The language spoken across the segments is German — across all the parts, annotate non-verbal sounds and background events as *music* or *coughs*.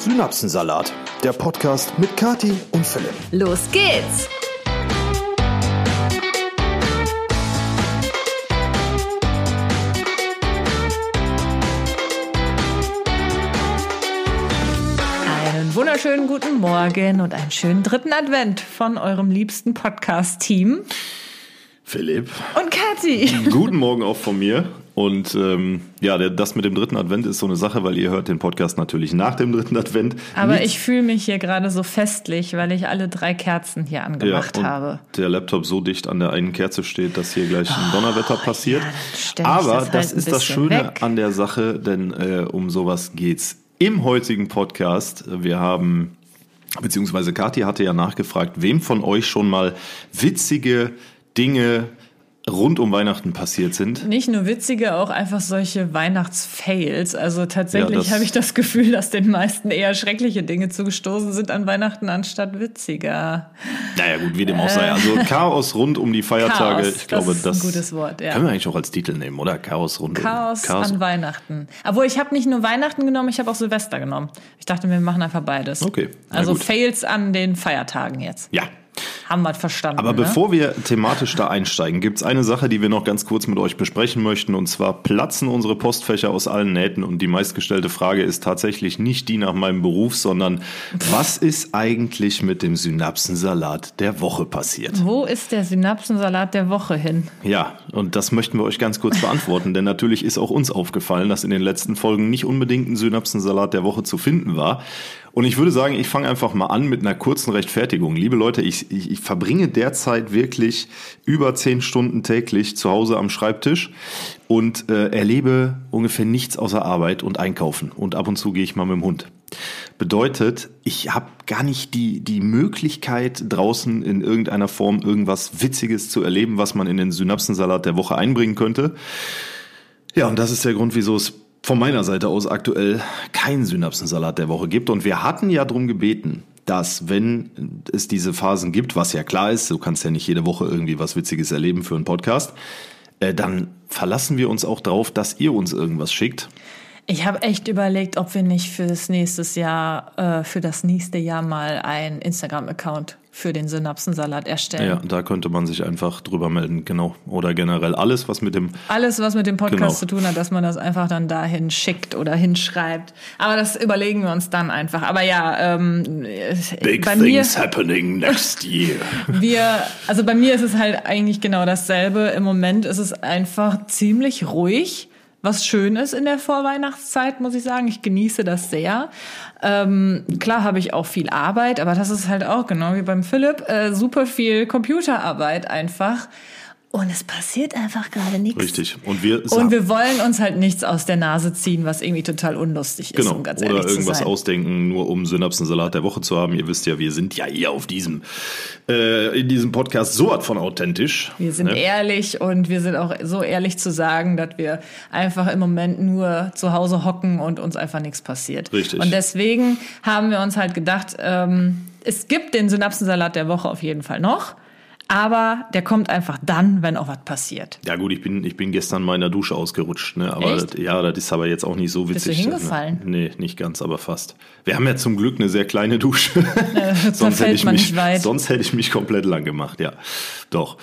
Synapsensalat, der Podcast mit Kati und Philipp. Los geht's! Einen wunderschönen guten Morgen und einen schönen dritten Advent von eurem liebsten Podcast-Team. Philipp. Und Kathi. Guten Morgen auch von mir. Und ähm, ja, der, das mit dem dritten Advent ist so eine Sache, weil ihr hört den Podcast natürlich nach dem dritten Advent. Aber Nicht- ich fühle mich hier gerade so festlich, weil ich alle drei Kerzen hier angemacht und habe. der Laptop so dicht an der einen Kerze steht, dass hier gleich ein Donnerwetter passiert. Oh, ja, dann stell ich Aber das das, halt ein ist das Schöne weg. an der Sache, denn äh, um sowas geht's im heutigen Podcast. Wir haben beziehungsweise Kathi hatte ja nachgefragt, wem von euch schon mal witzige Dinge rund um Weihnachten passiert sind. Nicht nur witzige, auch einfach solche Weihnachtsfails. Also Ja, tatsächlich das- habe ich das Gefühl, dass den meisten eher schreckliche Dinge zugestoßen sind an Weihnachten anstatt witziger. Naja, gut, wie dem auch sei. Also Chaos rund um die Feiertage. Äh. Chaos, ich glaube, das das, ist ein gutes Wort, ja. können wir eigentlich auch als Titel nehmen, oder? Chaos rund Chaos, um Chaos. an Weihnachten. Obwohl ich habe nicht nur Weihnachten genommen, ich habe auch Silvester genommen. Ich dachte, wir machen einfach beides. Okay, na Also gut. Fails an den Feiertagen jetzt. Ja, Haben wir verstanden. aber ne? bevor wir thematisch da einsteigen, gibt's eine Sache, die wir noch ganz kurz mit euch besprechen möchten. Und zwar platzen unsere Postfächer aus allen Nähten. Und die meistgestellte Frage ist tatsächlich nicht die nach meinem Beruf, sondern was ist eigentlich mit dem Synapsensalat der Woche passiert? Wo ist der Synapsensalat der Woche hin? Ja, und das möchten wir euch ganz kurz beantworten, denn natürlich ist auch uns aufgefallen, dass in den letzten Folgen nicht unbedingt ein Synapsensalat der Woche zu finden war. Und ich würde sagen, ich fange einfach mal an mit einer kurzen Rechtfertigung. Liebe Leute, ich, ich, ich verbringe derzeit wirklich über zehn Stunden täglich zu Hause am Schreibtisch und äh, erlebe ungefähr nichts außer Arbeit und Einkaufen. Und ab und zu gehe ich mal mit dem Hund. Bedeutet, ich habe gar nicht die, die Möglichkeit, draußen in irgendeiner Form irgendwas Witziges zu erleben, was man in den Synapsensalat der Woche einbringen könnte. Ja, und das ist der Grund, wieso es von meiner Seite aus aktuell keinen Synapsensalat der Woche gibt. Und wir hatten ja drum gebeten, dass wenn es diese Phasen gibt, was ja klar ist, du kannst ja nicht jede Woche irgendwie was Witziges erleben für einen Podcast, äh, dann verlassen wir uns auch drauf, dass ihr uns irgendwas schickt. Ich habe echt überlegt, ob wir nicht fürs nächstes Jahr, äh, für das nächste Jahr mal einen Instagram-Account für den Synapsensalat erstellen. Ja, da könnte man sich einfach drüber melden, genau. Oder generell alles, was mit dem Alles, was mit dem Podcast Genau. zu tun hat, dass man das einfach dann dahin schickt oder hinschreibt. Aber das überlegen wir uns dann einfach. Aber ja, ähm, Big bei mir, Things Happening Next Year. *laughs* wir, also bei mir ist es halt eigentlich genau dasselbe. Im Moment ist es einfach ziemlich ruhig. Was schön ist in der Vorweihnachtszeit, muss ich sagen. Ich genieße das sehr. Ähm, klar habe ich auch viel Arbeit, aber das ist halt auch genau wie beim Philipp, äh, super viel Computerarbeit einfach. Und es passiert einfach gerade nichts. Richtig. Und wir, Und wir wollen uns halt nichts aus der Nase ziehen, was irgendwie total unlustig ist, Genau, um ganz oder ehrlich irgendwas zu sein. ausdenken, nur um Synapsensalat der Woche zu haben. Ihr wisst ja, wir sind ja hier auf diesem, äh, in diesem Podcast so was von authentisch. Wir sind ne? ehrlich und wir sind auch so ehrlich zu sagen, dass wir einfach im Moment nur zu Hause hocken und uns einfach nichts passiert. Richtig. Und deswegen haben wir uns halt gedacht, ähm, es gibt den Synapsensalat der Woche auf jeden Fall noch, aber der kommt einfach dann, wenn auch was passiert. Ja gut, ich bin, ich bin gestern mal in der Dusche ausgerutscht, ne? Aber Echt? das, ja, das ist aber jetzt auch nicht so Bist du witzig. hingefallen? Ne? Nee, nicht ganz, aber fast. Wir haben ja zum Glück eine sehr kleine Dusche. *laughs* sonst fällt hätte ich mich, sonst hätte ich mich komplett lang gemacht, ja. Doch.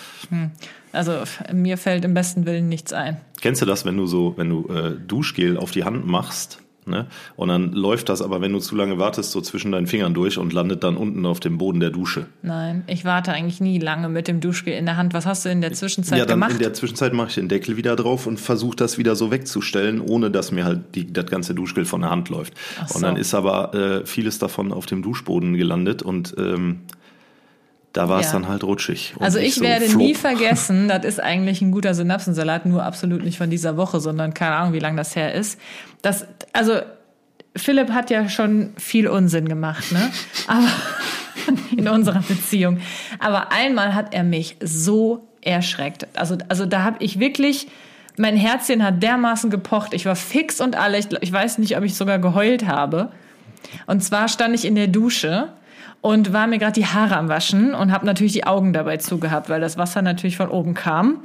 Also f- mir fällt im besten Willen nichts ein. Kennst du das, wenn du so, wenn du äh, Duschgel auf die Hand machst, ne? Und dann läuft das aber, wenn du zu lange wartest, so zwischen deinen Fingern durch und landet dann unten auf dem Boden der Dusche. Nein, ich warte eigentlich nie lange mit dem Duschgel in der Hand. Was hast du in der Zwischenzeit ja, dann gemacht? in der Zwischenzeit mache ich den Deckel wieder drauf und versuche das wieder so wegzustellen, ohne dass mir halt die, das ganze Duschgel von der Hand läuft. So. Und dann ist aber äh, vieles davon auf dem Duschboden gelandet und ähm, da war es Ja. dann halt rutschig. Also ich so werde flop. nie vergessen, das ist eigentlich ein guter Synapsensalat, nur absolut nicht von dieser Woche, sondern keine Ahnung, wie lange das her ist. Das, also Philipp hat ja schon viel Unsinn gemacht, ne? *laughs* Aber in unserer Beziehung. Aber einmal hat er mich so erschreckt. Also, also da habe ich wirklich, mein Herzchen hat dermaßen gepocht. Ich war fix und alle. Ich, ich weiß nicht, ob ich sogar geheult habe. Und zwar stand ich in der Dusche und war mir gerade die Haare am Waschen und habe natürlich die Augen dabei zugehabt, weil das Wasser natürlich von oben kam.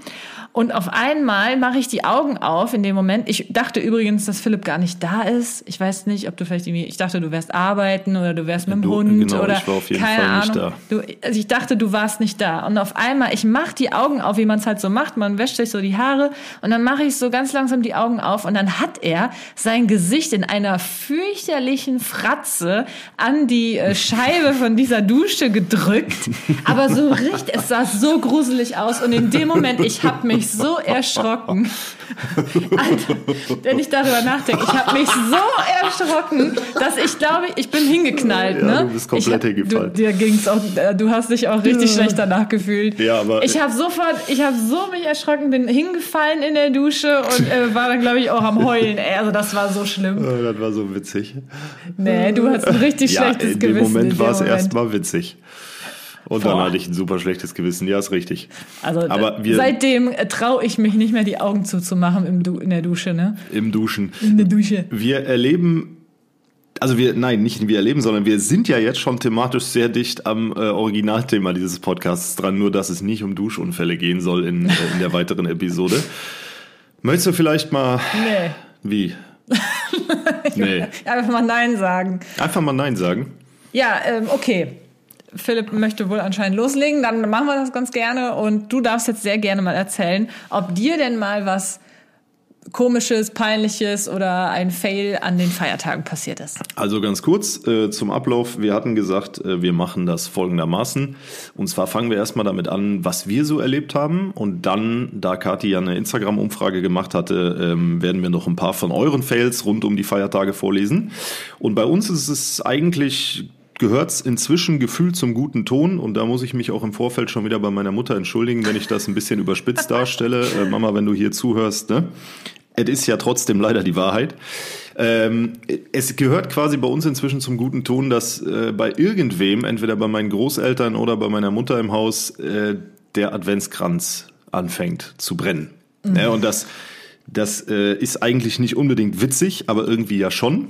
Und auf einmal mache ich die Augen auf in dem Moment. Ich dachte übrigens, dass Philipp gar nicht da ist. Ich weiß nicht, ob du vielleicht irgendwie, ich dachte, du wärst arbeiten oder du wärst mit dem Du- Hund genau, oder ich war auf jeden keine Fall nicht Ahnung. Du, also ich dachte, du warst nicht da. Und auf einmal, ich mache die Augen auf, wie man es halt so macht. Man wäscht sich so die Haare und dann mache ich so ganz langsam die Augen auf und dann hat er sein Gesicht in einer fürchterlichen Fratze an die äh, Scheibe von dieser Dusche gedrückt. *laughs* Aber so richtig, es sah so gruselig aus und in dem Moment, ich habe mich so erschrocken. *laughs* Alter, wenn ich darüber nachdenke, ich habe mich so erschrocken, dass ich glaube, ich bin hingeknallt. Ja, ne? du bist komplett ich, hingefallen. Du, dir ging's auch, äh, du hast dich auch richtig schlecht danach gefühlt. Ja, aber- ich habe sofort, ich habe so mich erschrocken, bin hingefallen in der Dusche und äh, war dann glaube ich auch am heulen. Also das war so schlimm. Äh, Das war so witzig. Nee, du hast ein richtig Ja, schlechtes in dem Gewissen. Moment in war dem es Moment. erstmal witzig. Und dann Boah. hatte ich ein super schlechtes Gewissen. Ja, ist richtig. Also Aber äh, wir- seitdem äh, traue ich mich nicht mehr, die Augen zuzumachen im du in der Dusche, ne? Im Duschen. In der Dusche. Wir erleben, also wir, nein, nicht wir erleben, sondern wir sind ja jetzt schon thematisch sehr dicht am äh, Originalthema dieses Podcasts dran, nur dass es nicht um Duschunfälle gehen soll in, äh, in der weiteren Episode. Möchtest du vielleicht mal, Nee. wie? *laughs* nee. Einfach mal Nein sagen. Einfach mal Nein sagen. Ja, ähm, okay. Philipp möchte wohl anscheinend loslegen, dann machen wir das ganz gerne und du darfst jetzt sehr gerne mal erzählen, ob dir denn mal was komisches, peinliches oder ein Fail an den Feiertagen passiert ist. Also ganz kurz äh, zum Ablauf. Wir hatten gesagt, äh, wir machen das folgendermaßen. Und zwar fangen wir erstmal damit an, was wir so erlebt haben. Und dann, da Kathi ja eine Instagram-Umfrage gemacht hatte, ähm, werden wir noch ein paar von euren Fails rund um die Feiertage vorlesen. Und bei uns ist es eigentlich gehört's inzwischen gefühlt zum guten Ton und da muss ich mich auch im Vorfeld schon wieder bei meiner Mutter entschuldigen, wenn ich das ein bisschen überspitzt darstelle. *laughs* Äh, Mama, wenn du hier zuhörst, ne? Es ist ja trotzdem leider die Wahrheit. Ähm, es gehört quasi bei uns inzwischen zum guten Ton, dass äh, bei irgendwem, entweder bei meinen Großeltern oder bei meiner Mutter im Haus, äh, der Adventskranz anfängt zu brennen. Ja, und das, das äh, ist eigentlich nicht unbedingt witzig, aber irgendwie ja schon.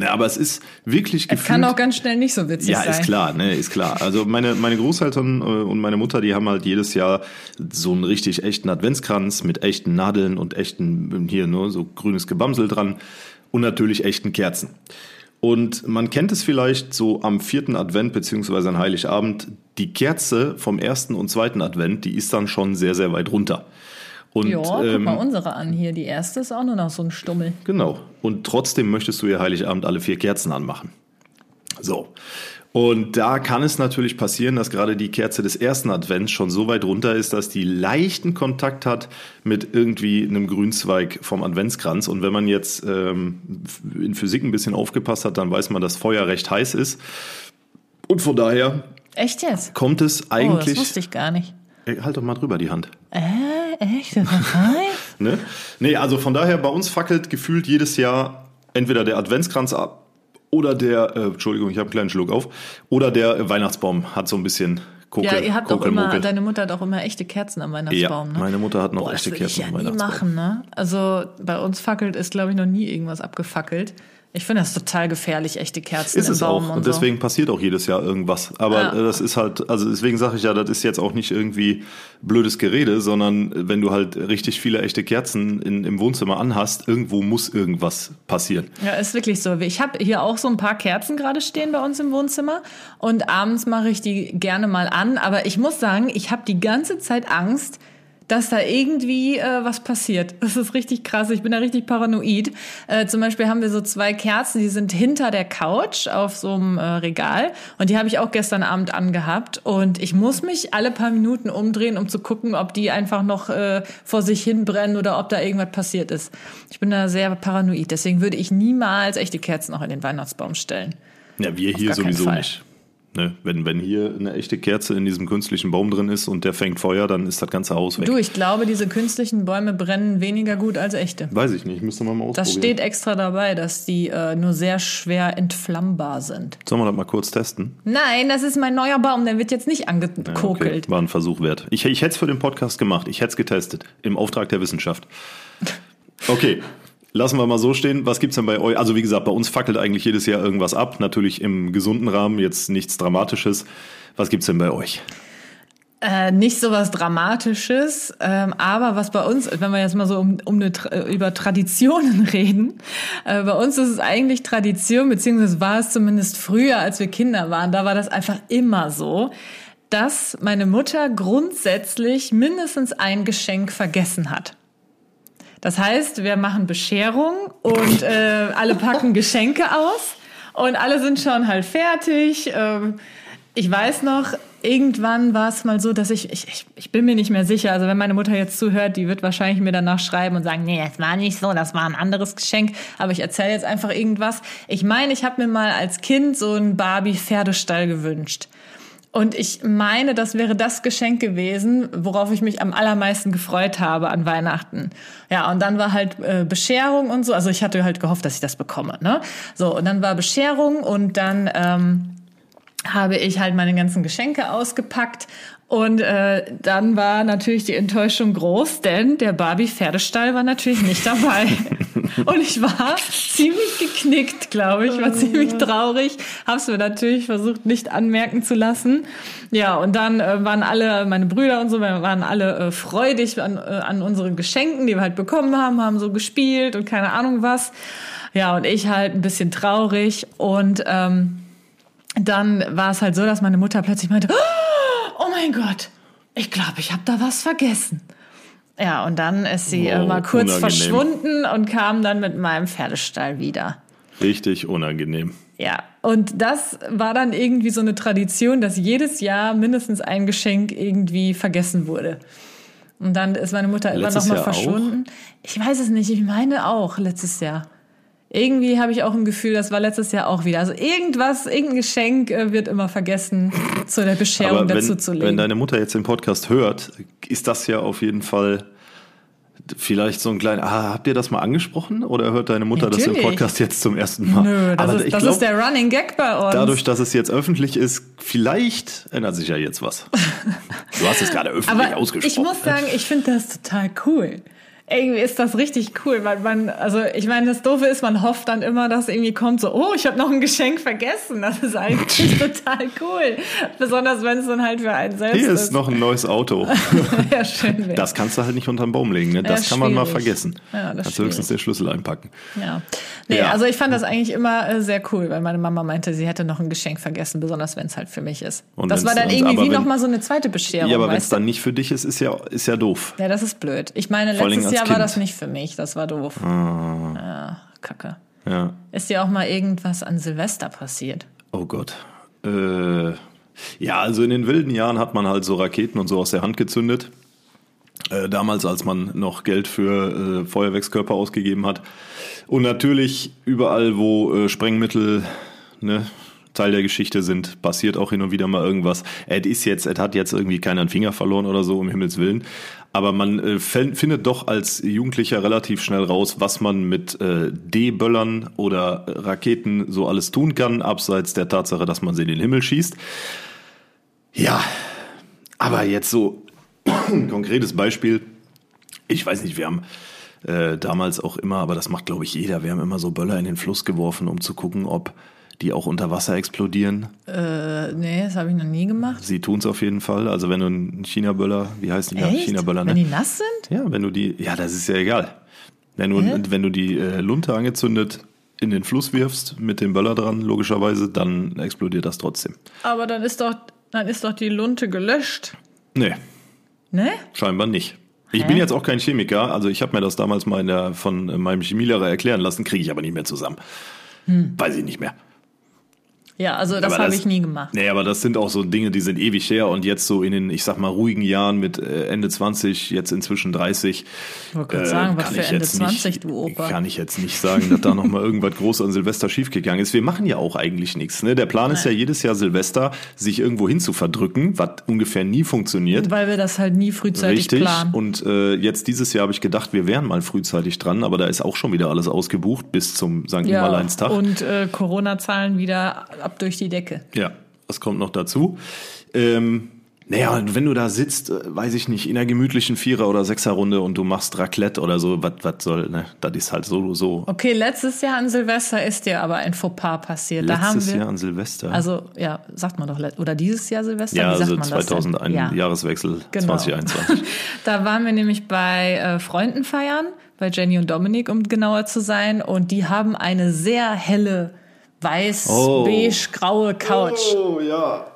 Ja, aber es ist wirklich Es gefühlt. kann auch ganz schnell nicht so witzig Ja, sein. ist klar, ne, ist klar. Also meine, meine Großeltern äh, und meine Mutter, die haben halt jedes Jahr so einen richtig echten Adventskranz mit echten Nadeln und echten, hier nur so grünes Gebamsel dran und natürlich echten Kerzen. Und man kennt es vielleicht so am vierten Advent beziehungsweise an Heiligabend, die Kerze vom ersten und zweiten Advent, die ist dann schon sehr, sehr weit runter. Und, Ja, guck ähm, mal unsere an hier. Die erste ist auch nur noch so ein Stummel. Genau. Und trotzdem möchtest du ja Heiligabend alle vier Kerzen anmachen. So. Und da kann es natürlich passieren, dass gerade die Kerze des ersten Advents schon so weit runter ist, dass die leichten Kontakt hat mit irgendwie einem Grünzweig vom Adventskranz. Und wenn man jetzt ähm, in Physik ein bisschen aufgepasst hat, dann weiß man, dass Feuer recht heiß ist. Und von daher Echt jetzt? kommt es Oh, das eigentlich. wusste ich gar nicht. Ey, halt doch mal drüber die Hand. Äh, echt? Das heiß? *laughs* Ne? Nee, also von daher, bei uns fackelt gefühlt jedes Jahr entweder der Adventskranz ab oder der, äh, Entschuldigung, ich habe einen kleinen Schluck auf, oder der Weihnachtsbaum hat so ein bisschen Kokel, Ja, ihr habt auch immer, deine Mutter hat auch immer echte Kerzen am Weihnachtsbaum, Ja, ne? meine Mutter hat noch Boah, echte das würde ich Kerzen ja am nie Weihnachtsbaum. machen, ne? Also bei uns fackelt ist, glaube ich, noch nie irgendwas abgefackelt. Ich finde das total gefährlich, echte Kerzen Ist im es Baum auch. und, Und deswegen passiert auch jedes Jahr irgendwas. Aber Ja. das ist halt, also deswegen sage ich ja, das ist jetzt auch nicht irgendwie blödes Gerede, sondern wenn du halt richtig viele echte Kerzen in, im Wohnzimmer anhast, irgendwo muss irgendwas passieren. so. Ja, ist wirklich so. Ich habe hier auch so ein paar Kerzen gerade stehen bei uns im Wohnzimmer und abends mache ich die gerne mal an. Aber ich muss sagen, ich habe die ganze Zeit Angst, dass da irgendwie äh, was passiert. Das ist richtig krass. Ich bin da richtig paranoid. Äh, zum Beispiel haben wir so zwei Kerzen, die sind hinter der Couch auf so einem äh, Regal. Und die habe ich auch gestern Abend angehabt. Und ich muss mich alle paar Minuten umdrehen, um zu gucken, ob die einfach noch äh, vor sich hin brennen oder ob da irgendwas passiert ist. Ich bin da sehr paranoid. Deswegen würde ich niemals echte Kerzen auch in den Weihnachtsbaum stellen. Ja, wir hier sowieso nicht. Ne? Wenn, wenn hier eine echte Kerze in diesem künstlichen Baum drin ist und der fängt Feuer, dann ist das ganze Haus weg. Du, ich glaube, diese künstlichen Bäume brennen weniger gut als echte. Weiß ich nicht, müsste man mal ausprobieren. Das steht extra dabei, dass die äh, nur sehr schwer entflammbar sind. Sollen wir das mal kurz testen? Nein, das ist mein neuer Baum, der wird jetzt nicht Ja, angekokelt. Okay. War ein Versuch wert. Ich, ich hätte es für den Podcast gemacht. Ich hätte es getestet. Im Auftrag der Wissenschaft. Okay. Lassen wir mal so stehen. Was gibt's denn bei euch? Also wie gesagt, bei uns fackelt eigentlich jedes Jahr irgendwas ab. Natürlich im gesunden Rahmen, jetzt nichts Dramatisches. Was gibt's denn bei euch? Äh, nicht so was Dramatisches, ähm, aber was bei uns, wenn wir jetzt mal so um, um eine, über Traditionen *laughs* reden, äh, bei uns ist es eigentlich Tradition, beziehungsweise war es zumindest früher, als wir Kinder waren, da war das einfach immer so, dass meine Mutter grundsätzlich mindestens ein Geschenk vergessen hat. Das heißt, wir machen Bescherung und äh, alle packen *laughs* Geschenke aus und alle sind schon halt fertig. Ähm, ich weiß noch, irgendwann war es mal so, dass ich, ich, ich, ich bin mir nicht mehr sicher. Also wenn meine Mutter jetzt zuhört, die wird wahrscheinlich mir danach schreiben und sagen, nee, das war nicht so, das war ein anderes Geschenk. Aber ich erzähle jetzt einfach irgendwas. Ich meine, ich habe mir mal als Kind so einen Barbie-Pferdestall gewünscht. Und ich meine, das wäre das Geschenk gewesen, worauf ich mich am allermeisten gefreut habe an Weihnachten. Ja, und dann war halt äh, Bescherung und so. Also ich hatte halt gehofft, dass ich das bekomme. Ne? So, und dann war Bescherung und dann ähm, habe ich halt meine ganzen Geschenke ausgepackt und äh, dann war natürlich die Enttäuschung groß, denn der Barbie-Pferdestall war natürlich nicht dabei. *laughs* und ich war ziemlich geknickt, glaube ich, war ziemlich traurig. Hab's mir natürlich versucht, nicht anmerken zu lassen. Ja, und dann äh, waren alle, meine Brüder und so, wir waren alle äh, freudig an, äh, an unseren Geschenken, die wir halt bekommen haben, haben so gespielt und keine Ahnung was. Ja, und ich halt ein bisschen traurig und ähm, dann war es halt so, dass meine Mutter plötzlich meinte, oh mein Gott, ich glaube, ich habe da was vergessen. Ja, und dann ist sie wow, mal kurz unangenehm. verschwunden und kam dann mit meinem Pferdestall wieder. Richtig unangenehm. Ja, und das war dann irgendwie so eine Tradition, dass jedes Jahr mindestens ein Geschenk irgendwie vergessen wurde. Und dann ist meine Mutter immer noch mal verschwunden. Auch? Ich weiß es nicht, ich meine auch letztes Jahr. Irgendwie habe ich auch ein Gefühl, das war letztes Jahr auch wieder. Also irgendwas, irgendein Geschenk äh, wird immer vergessen, *laughs* zu der Bescherung Aber wenn, dazu zu legen. Wenn deine Mutter jetzt den Podcast hört, ist das ja auf jeden Fall vielleicht so ein kleiner, ah, habt ihr das mal angesprochen oder hört deine Mutter Natürlich. das im Podcast jetzt zum ersten Mal? Nö, das, ist, das glaub, ist, der Running Gag bei uns. Dadurch, dass es jetzt öffentlich ist, vielleicht ändert sich ja jetzt was. *laughs* Du hast es gerade öffentlich Aber ausgesprochen. Ich muss sagen, ich finde das total cool irgendwie ist das richtig cool, weil man, also ich meine, das Doofe ist, man hofft dann immer, dass irgendwie kommt so, oh, ich habe noch ein Geschenk vergessen. Das ist eigentlich *laughs* total cool. Besonders wenn es dann halt für einen selbst ist. Hier ist noch ein neues Auto. *laughs* ja, schön wär. Das kannst du halt nicht unterm Baum legen, ne? Das ja, kann man mal vergessen. Ja, das kannst du höchstens den Schlüssel einpacken. Ja. Nee, ja. also ich fand das eigentlich immer äh, sehr cool, weil meine Mama meinte, sie hätte noch ein Geschenk vergessen, besonders wenn es halt für mich ist. Und das war dann irgendwie wie nochmal so eine zweite Bescherung. Ja, aber wenn es dann nicht für dich ist, ist ja, ist ja doof. Ja, das ist blöd. Ich meine, letztes Jahr kind. war das nicht für mich, das war doof. Ah. Ja, kacke. Ja. Ist dir auch mal irgendwas an Silvester passiert? Oh Gott. Äh, ja, also in den wilden Jahren hat man halt so Raketen und so aus der Hand gezündet. Äh, damals, als man noch Geld für äh, Feuerwerkskörper ausgegeben hat. Und natürlich überall, wo äh, Sprengmittel ne, Teil der Geschichte sind, passiert auch hin und wieder mal irgendwas. Ed ist jetzt, Ed hat jetzt irgendwie keinen Finger verloren oder so, um Himmels Willen. Aber man äh, findet doch als Jugendlicher relativ schnell raus, was man mit äh, D-Böllern oder Raketen so alles tun kann, abseits der Tatsache, dass man sie in den Himmel schießt. Ja, aber jetzt so ein konkretes Beispiel. Ich weiß nicht, wir haben äh, damals auch immer, aber das macht glaube ich jeder, wir haben immer so Böller in den Fluss geworfen, um zu gucken, ob die auch unter Wasser explodieren? Äh, nee, das habe ich noch nie gemacht. Sie tun es auf jeden Fall. Also wenn du einen China-Böller, wie heißt die? Echt? China-Böller, ne? Wenn die nass sind? Ja, wenn du die, ja, das ist ja egal. Wenn du, Hä? wenn du die äh, Lunte angezündet in den Fluss wirfst, mit dem Böller dran, logischerweise, dann explodiert das trotzdem. Aber dann ist doch, dann ist doch die Lunte gelöscht. Nee. Ne? Scheinbar nicht. Ich Hä? bin jetzt auch kein Chemiker, also ich habe mir das damals mal der, von meinem Chemielehrer erklären lassen, kriege ich aber nicht mehr zusammen. Hm. Weiß ich nicht mehr. Ja, also das habe ich nie gemacht. Nee, aber das sind auch so Dinge, die sind ewig her und jetzt so in den, ich sag mal, ruhigen Jahren mit äh, Ende 20, jetzt inzwischen 30. Ich äh, sagen, was für Ende 20, nicht, du Opa. Kann ich jetzt nicht sagen, dass da nochmal irgendwas groß an Silvester schiefgegangen ist. Wir machen ja auch eigentlich nichts. Ne? Der Plan Nein. ist ja jedes Jahr Silvester, sich irgendwo hin zu verdrücken, was ungefähr nie funktioniert. Weil wir das halt nie frühzeitig Richtig. planen. Und äh, jetzt dieses Jahr habe ich gedacht, wir wären mal frühzeitig dran, aber da ist auch schon wieder alles ausgebucht bis zum St. Ja, Nimmerleinstag. Und äh, Corona-Zahlen wieder ab durch die Decke. Ja, das kommt noch dazu. Ähm, Naja, und wenn du da sitzt, äh, weiß ich nicht, in einer gemütlichen Vierer- oder Sechser-Runde und du machst Raclette oder so, was soll, ne? Das ist halt so, so. Okay, letztes Jahr an Silvester ist dir aber ein Fauxpas passiert. Letztes wir, Jahr an Silvester. Also, ja, sagt man doch, oder dieses Jahr Silvester? ja, Wie sagt also man das denn? 2001, Ja. Jahreswechsel Genau. 2021. *laughs* Da waren wir nämlich bei äh, Freunden feiern, bei Jenny und Dominik, um genauer zu sein. Und die haben eine sehr helle, weiß, Oh. beige, graue Couch. Oh, ja.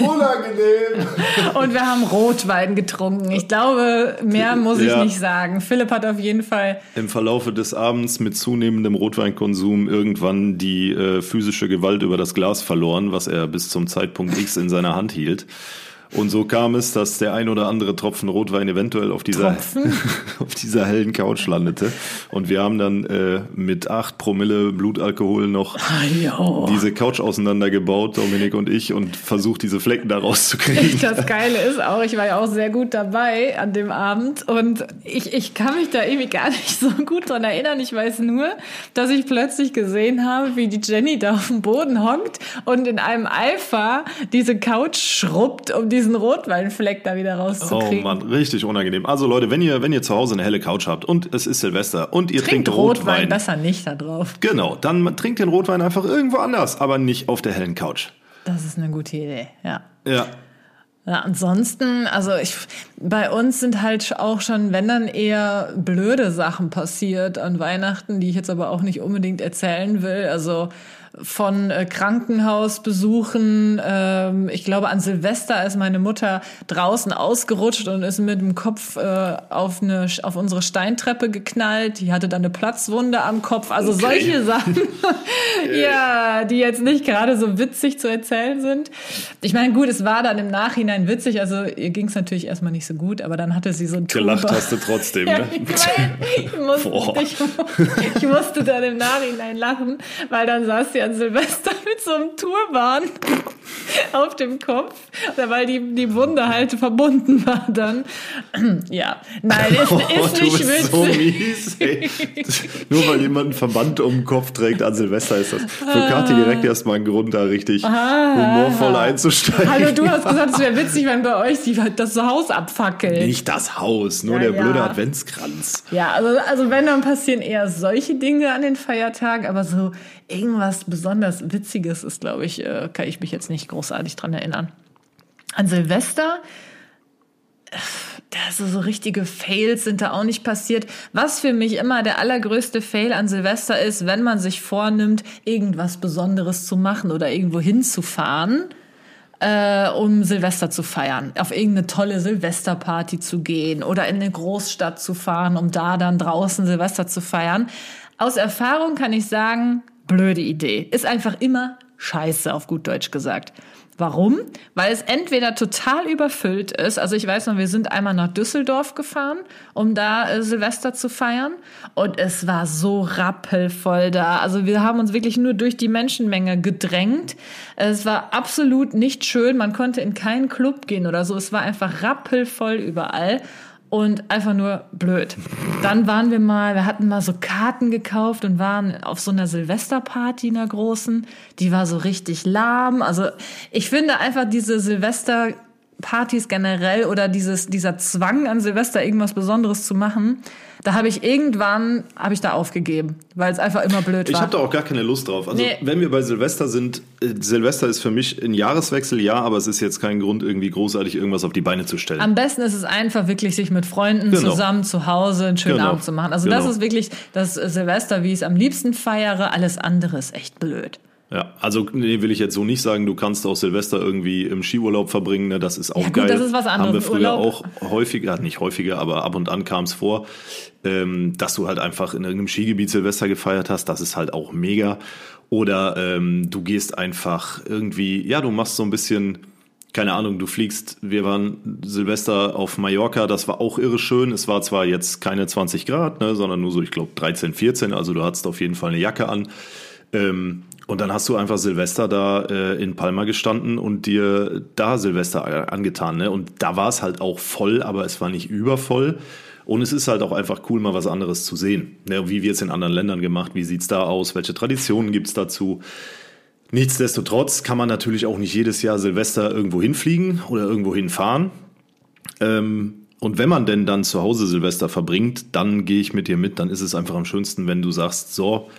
Unangenehm. *laughs* Und wir haben Rotwein getrunken. Ich glaube, mehr muss ich Ja. nicht sagen. Philipp hat auf jeden Fall Im Verlaufe des Abends mit zunehmendem Rotweinkonsum irgendwann die äh, physische Gewalt über das Glas verloren, was er bis zum Zeitpunkt X in seiner Hand hielt. Und so kam es, dass der ein oder andere Tropfen Rotwein eventuell auf dieser, *laughs* auf dieser hellen Couch landete. Und wir haben dann äh, mit acht Promille Blutalkohol noch Hallo. diese Couch auseinandergebaut, Dominik und ich, und versucht, diese Flecken da rauszukriegen. Das Geile ist auch, ich war ja auch sehr gut dabei an dem Abend und ich, ich kann mich da irgendwie gar nicht so gut dran erinnern. Ich weiß nur, dass ich plötzlich gesehen habe, wie die Jenny da auf dem Boden hockt und in einem Eifer diese Couch schrubbt, um diesen Rotweinfleck da wieder Oh rauszukriegen. Mann, richtig unangenehm. Also Leute, wenn ihr, wenn ihr zu Hause eine helle Couch habt und es ist Silvester und ihr Trinkt trinkt, Rotwein, Rotwein, besser nicht da drauf. genau, dann trinkt den Rotwein einfach irgendwo anders, aber nicht auf der hellen Couch. Das ist eine gute Idee, ja. Ja. Ja, ansonsten, also ich, bei uns sind halt auch schon, wenn dann eher blöde Sachen passiert an Weihnachten, die ich jetzt aber auch nicht unbedingt erzählen will. Also von äh, Krankenhausbesuchen. Ähm, ich glaube, an Silvester ist meine Mutter draußen ausgerutscht und ist mit dem Kopf äh, auf, eine, auf unsere Steintreppe geknallt. Die hatte dann eine Platzwunde am Kopf. Also Okay. solche Sachen, *laughs* *laughs* ja, die jetzt nicht gerade so witzig zu erzählen sind. Ich meine, gut, es war dann im Nachhinein witzig. Also ihr ging es natürlich erstmal nicht so gut, aber dann hatte sie so ein Gelacht Tuba. hast du trotzdem, *laughs* Ja, ne? ich, weiß, ich, musste, ich, ich musste dann im Nachhinein lachen, weil dann saß sie an Silvester *laughs* mit so einem Turban *laughs* auf dem Kopf, weil die, die Wunde halt verbunden war dann. *clears throat* Ja, nein, ist, Oh, ist nicht bist so witzig. mies. *laughs* Nur weil jemand einen Verband um den Kopf trägt an Silvester ist das für Kathi direkt erstmal ein Grund, da richtig humorvoll einzusteigen. Hallo, du hast *laughs* gesagt, es wäre witzig, wenn bei euch die, das Haus abfackelt. Nicht das Haus, nur Ja, der blöde ja. Adventskranz. Ja, also, also wenn, dann passieren eher solche Dinge an den Feiertagen, aber so irgendwas besonders Witziges ist, glaube ich, äh, kann ich mich jetzt nicht großartig dran erinnern. An Silvester, also so richtige Fails sind da auch nicht passiert. Was für mich immer der allergrößte Fail an Silvester ist, wenn man sich vornimmt, irgendwas Besonderes zu machen oder irgendwo hinzufahren äh, um Silvester zu feiern, auf irgendeine tolle Silvesterparty zu gehen oder in eine Großstadt zu fahren, um da dann draußen Silvester zu feiern. Aus Erfahrung kann ich sagen, blöde Idee. Ist einfach immer scheiße, auf gut Deutsch gesagt. Warum? Weil es entweder total überfüllt ist. Also ich weiß noch, wir sind einmal nach Düsseldorf gefahren, um da äh, Silvester zu feiern. Und es war so rappelvoll da. Also wir haben uns wirklich nur durch die Menschenmenge gedrängt. Es war absolut nicht schön. Man konnte in keinen Club gehen oder so. Es war einfach rappelvoll überall und einfach nur blöd. Dann waren wir mal, wir hatten mal so Karten gekauft und waren auf so einer Silvesterparty, einer großen. Die war so richtig lahm. Also ich finde einfach diese Silvesterpartys generell oder dieses, dieser Zwang an Silvester irgendwas Besonderes zu machen, da habe ich irgendwann, habe ich da aufgegeben, weil es einfach immer blöd Ich war. habe da auch gar keine Lust drauf. Also Nee. wenn wir bei Silvester sind, äh, Silvester ist für mich ein Jahreswechsel, ja, aber es ist jetzt kein Grund, irgendwie großartig irgendwas auf die Beine zu stellen. Am besten ist es einfach wirklich, sich mit Freunden Genau. zusammen zu Hause einen schönen Genau. Abend zu machen. Also das Genau. ist wirklich das Silvester, wie ich es am liebsten feiere. Alles andere ist echt blöd. Ja, also nee, will ich jetzt so nicht sagen, du kannst auch Silvester irgendwie im Skiurlaub verbringen, ne? das ist auch Ja, gut, geil. das ist was anderes. Haben wir früher Urlaub. auch häufiger, nicht häufiger, aber ab und an kam es vor, ähm, dass du halt einfach in irgendeinem Skigebiet Silvester gefeiert hast, das ist halt auch mega. Oder ähm, du gehst einfach irgendwie, ja, du machst so ein bisschen, keine Ahnung, du fliegst, wir waren Silvester auf Mallorca, das war auch irre schön. Es war zwar jetzt keine 20 Grad, ne, sondern nur so, ich glaube, 13, 14, also du hattest auf jeden Fall eine Jacke an. Ähm, und dann hast du einfach Silvester da äh, in Palma gestanden und dir da Silvester a- angetan. Ne? Und da war es halt auch voll, aber es war nicht übervoll. Und es ist halt auch einfach cool, mal was anderes zu sehen. Ne? Wie wird es in anderen Ländern gemacht? Wie sieht's da aus? Welche Traditionen gibt's dazu? Nichtsdestotrotz kann man natürlich auch nicht jedes Jahr Silvester irgendwo hinfliegen oder irgendwo hinfahren. Ähm, und wenn man denn dann zu Hause Silvester verbringt, dann gehe ich mit dir mit. Dann ist es einfach am schönsten, wenn du sagst, so,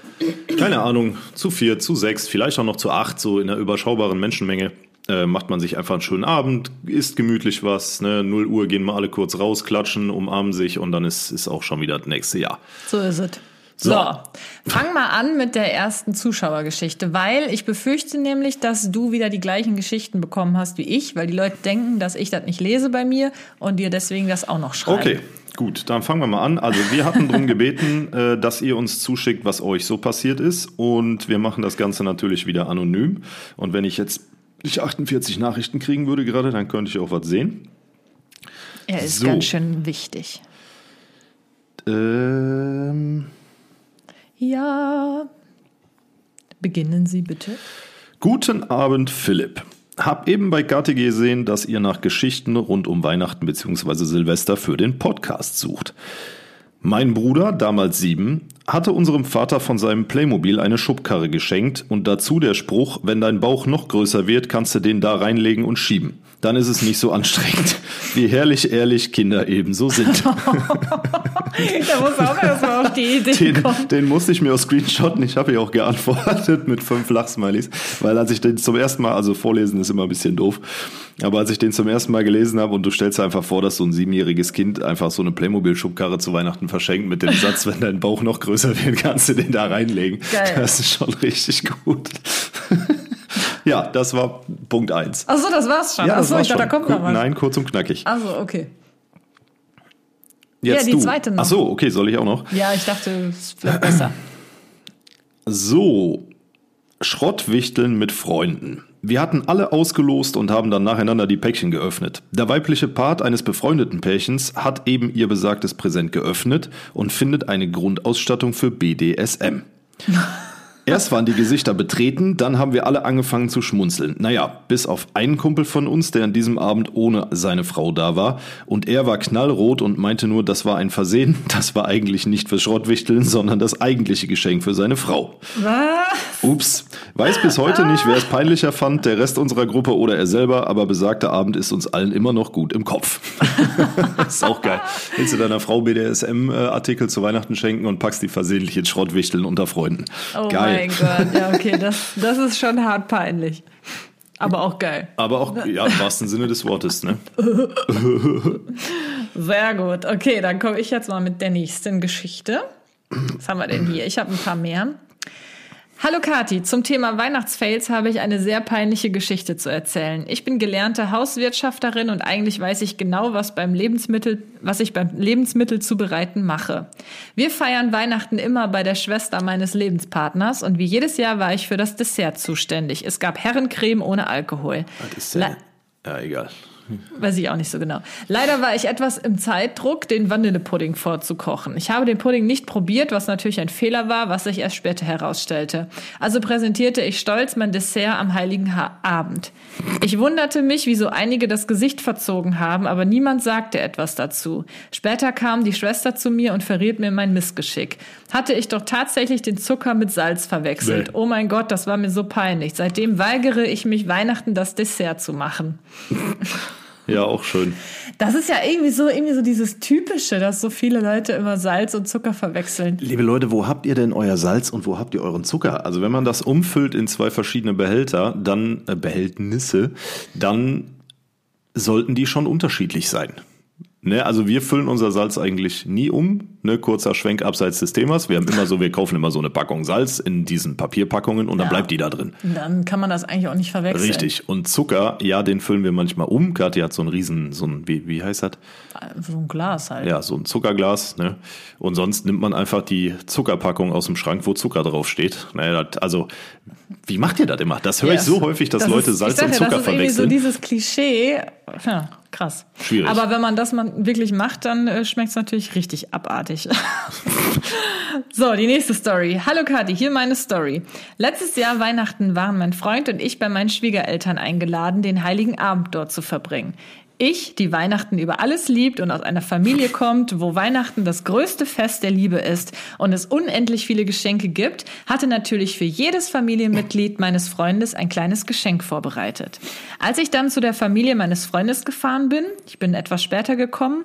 keine Ahnung, zu vier, zu sechs, vielleicht auch noch zu acht, so in einer überschaubaren Menschenmenge. Äh, macht man sich einfach einen schönen Abend, isst gemütlich was, ne? 0 Uhr gehen mal alle kurz raus, klatschen, umarmen sich und dann ist, ist auch schon wieder das nächste Jahr. So ist es. So. so, fang mal an mit der ersten Zuschauergeschichte, weil ich befürchte nämlich, dass du wieder die gleichen Geschichten bekommen hast wie ich, weil die Leute denken, dass ich das nicht lese bei mir und dir deswegen das auch noch schreibe. Okay. Gut, dann fangen wir mal an. Also wir hatten darum gebeten, *laughs* äh, dass ihr uns zuschickt, was euch so passiert ist. Und wir machen das Ganze natürlich wieder anonym. Und wenn ich jetzt nicht 48 Nachrichten kriegen würde gerade, dann könnte ich auch was sehen. Er ist so. ganz schön wichtig. Ähm ja. Beginnen Sie bitte. Guten Abend, Philipp. Hab eben bei Gatti gesehen, dass ihr nach Geschichten rund um Weihnachten bzw. Silvester für den Podcast sucht. Mein Bruder, damals sieben, hatte unserem Vater von seinem Playmobil eine Schubkarre geschenkt und dazu der Spruch, wenn dein Bauch noch größer wird, kannst du den da reinlegen und schieben dann ist es nicht so anstrengend, *laughs* wie herrlich ehrlich Kinder ebenso sind. *laughs* *laughs* da muss auch erstmal auf die Idee den, kommen. Den musste ich mir auch screenshotten. Ich habe ja auch geantwortet mit fünf Lachsmilies, weil als ich den zum ersten Mal, also vorlesen ist immer ein bisschen doof, aber als ich den zum ersten Mal gelesen habe und du stellst dir einfach vor, dass so ein siebenjähriges Kind einfach so eine Playmobil-Schubkarre zu Weihnachten verschenkt mit dem *laughs* Satz, wenn dein Bauch noch größer wird, kannst du den da reinlegen. Geil. Das ist schon richtig gut. *laughs* Ja, das war Punkt 1. Achso, das war's schon. Ja, Achso, ich dachte, da kommt noch was. Nein, kurz und knackig. Achso, okay. Jetzt ja, die du. zweite noch. Achso, okay, soll ich auch noch? Ja, ich dachte, es vielleicht besser. So, Schrottwichteln mit Freunden. Wir hatten alle ausgelost und haben dann nacheinander die Päckchen geöffnet. Der weibliche Part eines befreundeten Pärchens hat eben ihr besagtes Präsent geöffnet und findet eine Grundausstattung für BDSM. *laughs* Erst waren die Gesichter betreten, dann haben wir alle angefangen zu schmunzeln. Naja, bis auf einen Kumpel von uns, der an diesem Abend ohne seine Frau da war. Und er war knallrot und meinte nur, das war ein Versehen. *laughs* Das war eigentlich nicht für Schrottwichteln, sondern das eigentliche Geschenk für seine Frau. Was? Ups. Weiß bis heute nicht, wer es peinlicher fand, der Rest unserer Gruppe oder er selber, aber besagter Abend ist uns allen immer noch gut im Kopf. *laughs* ist auch geil. Willst du deiner Frau BDSM-Artikel zu Weihnachten schenken und packst die versehentlich in Schrottwichteln unter Freunden. Oh geil mein Gott, ja, okay, das, das ist schon hart peinlich. Aber auch geil. Aber auch, ja, im wahrsten Sinne des Wortes, ne? Sehr gut. Okay, dann komme ich jetzt mal mit der nächsten Geschichte. Was haben wir denn hier? Ich habe ein paar mehr. Hallo Kati, zum Thema Weihnachtsfails habe ich eine sehr peinliche Geschichte zu erzählen. Ich bin gelernte Hauswirtschafterin und eigentlich weiß ich genau, was beim Lebensmittel, was ich beim Lebensmittel zubereiten mache. Wir feiern Weihnachten immer bei der Schwester meines Lebenspartners und wie jedes Jahr war ich für das Dessert zuständig. Es gab Herrencreme ohne Alkohol. Ist ja, ja egal. Weiß ich auch nicht so genau. Leider war ich etwas im Zeitdruck, den Vanillepudding vorzukochen. Ich habe den Pudding nicht probiert, was natürlich ein Fehler war, was sich erst später herausstellte. Also präsentierte ich stolz mein Dessert am heiligen ha Abend. Ich wunderte mich, wieso einige das Gesicht verzogen haben, aber niemand sagte etwas dazu. Später kam die Schwester zu mir und verriet mir mein Missgeschick. Hatte ich doch tatsächlich den Zucker mit Salz verwechselt. Nee. Oh mein Gott, das war mir so peinlich. Seitdem weigere ich mich, Weihnachten das Dessert zu machen. Ja, auch schön. Das ist ja irgendwie so, irgendwie so dieses Typische, dass so viele Leute immer Salz und Zucker verwechseln. Liebe Leute, wo habt ihr denn euer Salz und wo habt ihr euren Zucker? Also wenn man das umfüllt in zwei verschiedene Behälter, dann äh, Behältnisse, dann sollten die schon unterschiedlich sein. Ne, also wir füllen unser Salz eigentlich nie um. Ne, kurzer Schwenk abseits des Themas. Wir haben immer so, wir kaufen immer so eine Packung Salz in diesen Papierpackungen und dann ja. bleibt die da drin. Dann kann man das eigentlich auch nicht verwechseln. Richtig. Und Zucker, ja, den füllen wir manchmal um. Kathi hat so ein riesen, so ein, wie, wie heißt das? So ein Glas halt. Ja, so ein Zuckerglas. Ne? Und sonst nimmt man einfach die Zuckerpackung aus dem Schrank, wo Zucker drauf steht. Naja, das, also, wie macht ihr das immer? Das höre yes. ich so häufig, dass das Leute ist, Salz und Zucker ja, das ist verwechseln. Irgendwie so dieses Klischee. Ja, krass. Schwierig. Aber wenn man das mal wirklich macht, dann äh, schmeckt es natürlich richtig abartig. *laughs* so, die nächste Story. Hallo Kathi, hier meine Story. Letztes Jahr Weihnachten waren mein Freund und ich bei meinen Schwiegereltern eingeladen, den heiligen Abend dort zu verbringen. Ich, die Weihnachten über alles liebt und aus einer Familie kommt, wo Weihnachten das größte Fest der Liebe ist und es unendlich viele Geschenke gibt, hatte natürlich für jedes Familienmitglied meines Freundes ein kleines Geschenk vorbereitet. Als ich dann zu der Familie meines Freundes gefahren bin, ich bin etwas später gekommen,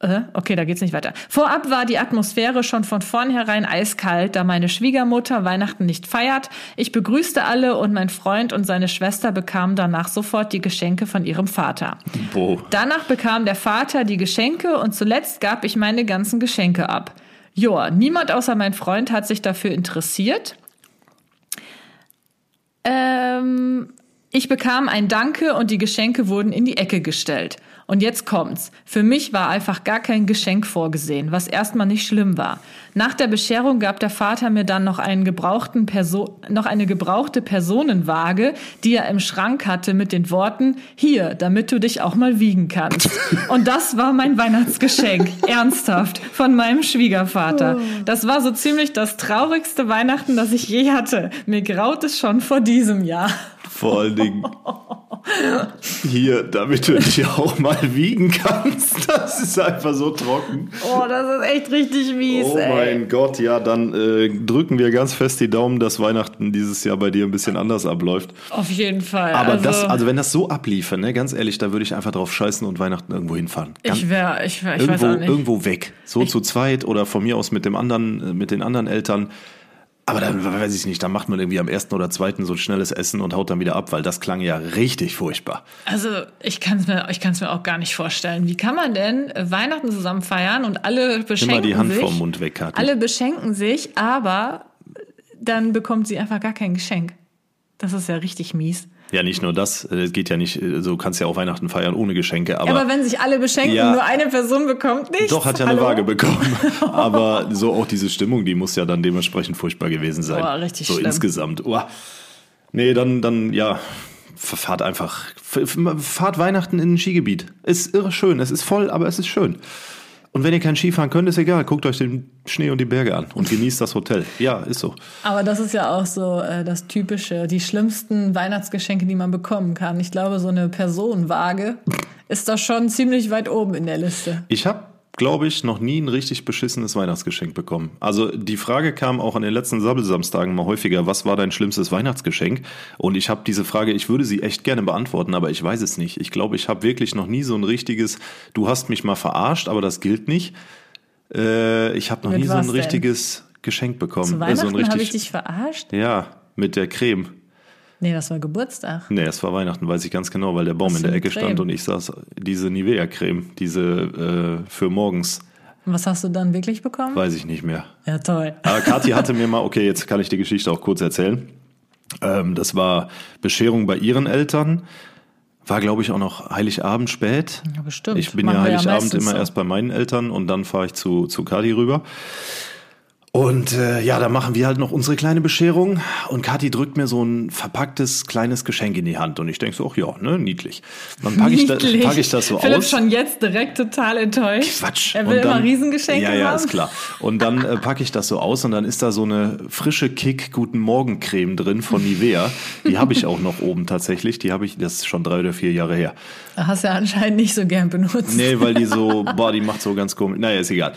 Okay, da geht's nicht weiter. Vorab war die Atmosphäre schon von vornherein eiskalt, da meine Schwiegermutter Weihnachten nicht feiert. Ich begrüßte alle und mein Freund und seine Schwester bekamen danach sofort die Geschenke von ihrem Vater. Boah. Danach bekam der Vater die Geschenke und zuletzt gab ich meine ganzen Geschenke ab. Joa, niemand außer mein Freund hat sich dafür interessiert. Ähm, ich bekam ein Danke und die Geschenke wurden in die Ecke gestellt. Und jetzt kommt's. Für mich war einfach gar kein Geschenk vorgesehen, was erstmal nicht schlimm war. Nach der Bescherung gab der Vater mir dann noch einen gebrauchten Perso noch eine gebrauchte Personenwaage, die er im Schrank hatte mit den Worten, hier, damit du dich auch mal wiegen kannst. *laughs* Und das war mein Weihnachtsgeschenk. Ernsthaft. Von meinem Schwiegervater. Das war so ziemlich das traurigste Weihnachten, das ich je hatte. Mir graut es schon vor diesem Jahr. Vor allen Dingen hier, damit du dich auch mal wiegen kannst. Das ist einfach so trocken. Oh, das ist echt richtig mies, Oh ey. mein Gott, ja, dann äh, drücken wir ganz fest die Daumen, dass Weihnachten dieses Jahr bei dir ein bisschen anders abläuft. Auf jeden Fall. Aber also, das, also wenn das so abliefe, ne, ganz ehrlich, da würde ich einfach drauf scheißen und Weihnachten irgendwo hinfahren. Ganz, ich wäre, ich, wär, ich weiß irgendwo, auch nicht. irgendwo weg. So zu zweit oder von mir aus mit dem anderen, äh, mit den anderen Eltern. Aber dann weiß ich nicht, dann macht man irgendwie am ersten oder zweiten so ein schnelles Essen und haut dann wieder ab, weil das klang ja richtig furchtbar. Also ich kann es mir, ich kann's mir auch gar nicht vorstellen. Wie kann man denn äh, Weihnachten zusammen feiern und alle beschenken Immer die Hand sich? vom Mund weg, Kathi. Alle beschenken sich, aber dann bekommt sie einfach gar kein Geschenk. Das ist ja richtig mies. Ja, nicht nur das, äh, es geht ja nicht, äh, so kannst ja auch Weihnachten feiern ohne Geschenke, aber, Aber, wenn sich alle beschenken, Ja. nur eine Person bekommt nichts. doch hat ja eine Hallo? Waage bekommen. *laughs* aber so auch diese Stimmung, die muss ja dann dementsprechend furchtbar gewesen sein. Boah, richtig so schlimm. insgesamt. Oh. Nee, dann, dann, ja, fahrt einfach, fahrt Weihnachten in ein Skigebiet. Ist irre schön, es ist voll, aber es ist schön. Und wenn ihr kein Skifahren könnt, ist egal. Guckt euch den Schnee und die Berge an und genießt das Hotel. Ja, ist so. Aber das ist ja auch so äh, das Typische, die schlimmsten Weihnachtsgeschenke, die man bekommen kann. Ich glaube, so eine Personenwaage ist da schon ziemlich weit oben in der Liste. Ich habe, glaube ich, noch nie ein richtig beschissenes Weihnachtsgeschenk bekommen. Also die Frage kam auch an den letzten Sabbelsamstagen mal häufiger, was war dein schlimmstes Weihnachtsgeschenk? Und ich habe diese Frage, ich würde sie echt gerne beantworten, aber ich weiß es nicht. Ich glaube, ich habe wirklich noch nie so ein richtiges, du hast mich mal verarscht, aber das gilt nicht. Äh, ich habe noch Mit nie so ein denn? richtiges Geschenk bekommen. Zu Äh, Weihnachten so ein habe richtig, ich dich verarscht? Ja, mit der Creme. Nee, das war Geburtstag. Nee, es war Weihnachten, weiß ich ganz genau, weil der Baum in der Ecke stand Creme? und ich saß diese Nivea-Creme, diese äh, für morgens, was hast du dann wirklich bekommen? weiß ich nicht mehr. Ja, toll. Aber Kathi hatte mir mal, okay, jetzt kann ich die Geschichte auch kurz erzählen. Ähm, das war Bescherung bei ihren Eltern. War, glaube ich, auch noch Heiligabend spät. Ja, bestimmt. Ich bin Machen ja ja Heiligabend meistens immer so. erst bei meinen Eltern und dann fahre ich zu, zu Kathi rüber. Und äh, ja, da machen wir halt noch unsere kleine Bescherung und Kathi drückt mir so ein verpacktes kleines Geschenk in die Hand und ich denke so, ach ja, ne, niedlich. Dann packe ich, da, pack ich das so Philipp aus. schon jetzt direkt total enttäuscht. Quatsch. Er will dann, immer Riesengeschenke Ja, ja, haben. ist klar. Und dann äh, packe ich das so aus und dann ist da so eine frische Kick Guten Morgen Creme drin von Nivea. Die habe ich auch noch oben tatsächlich. Die habe ich, das ist schon drei oder vier Jahre her. Hast du ja anscheinend nicht so gern benutzt. Nee, weil die so, *laughs* boah, die macht so ganz komisch. Naja, ist egal.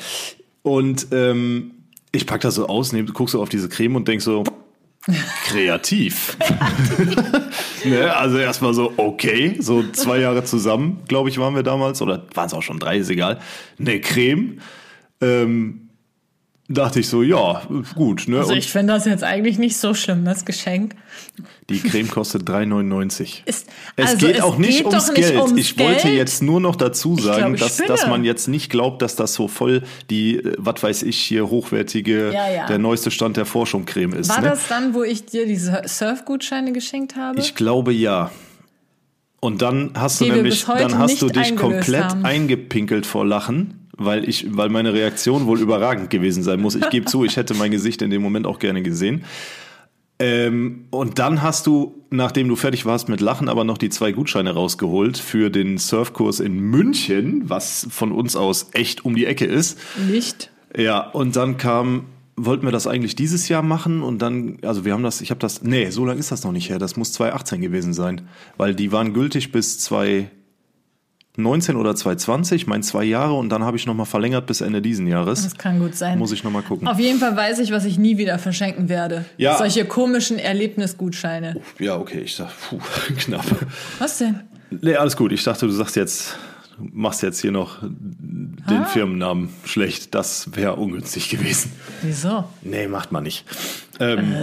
Und ähm, ich pack das so aus, nehm, guck so auf diese Creme und denk so, kreativ. *laughs* ne, also erstmal so, okay, so zwei Jahre zusammen, glaube ich, waren wir damals, oder waren es auch schon drei, ist egal. Ne, Creme. Ähm, dachte ich so, ja, gut. Ne? Also ich finde das jetzt eigentlich nicht so schlimm, das Geschenk. die Creme kostet 3,99. Ist, Es also geht auch nicht geht ums nicht Geld. ums ich wollte Geld. jetzt nur noch dazu sagen, glaub, dass, dass man jetzt nicht glaubt, dass das so voll die, äh, was weiß ich, hier hochwertige, Ja, ja. der neueste Stand der Forschung Creme ist. War ne? das dann, wo ich dir diese Surfgutscheine geschenkt habe? Ich glaube ja. Und dann hast du Die wir nämlich, dann hast du dich komplett haben. eingepinkelt vor Lachen, weil ich, weil meine Reaktion wohl überragend gewesen sein muss. Ich gebe zu, ich hätte mein Gesicht in dem Moment auch gerne gesehen. Ähm, und dann hast du, nachdem du fertig warst mit Lachen, aber noch die zwei Gutscheine rausgeholt für den Surfkurs in München, was von uns aus echt um die Ecke ist. nicht. Ja, und dann kam wollten wir das eigentlich dieses Jahr machen und dann, also wir haben das, ich habe das, nee, so lange ist das noch nicht her, das muss 2018 gewesen sein, weil die waren gültig bis 2019 oder 2020, mein zwei Jahre und dann habe ich nochmal verlängert bis Ende diesen Jahres. Das kann gut sein. Muss ich nochmal gucken. Auf jeden Fall weiß ich, was ich nie wieder verschenken werde. Ja. Solche komischen Erlebnisgutscheine. Ja, okay, ich sag, puh, *laughs* knapp. Was denn? Nee, alles gut. Ich dachte, du sagst jetzt, du machst jetzt hier noch den Firmennamen schlecht. Das wäre ungünstig gewesen. Wieso? Nee, macht man nicht. Ähm,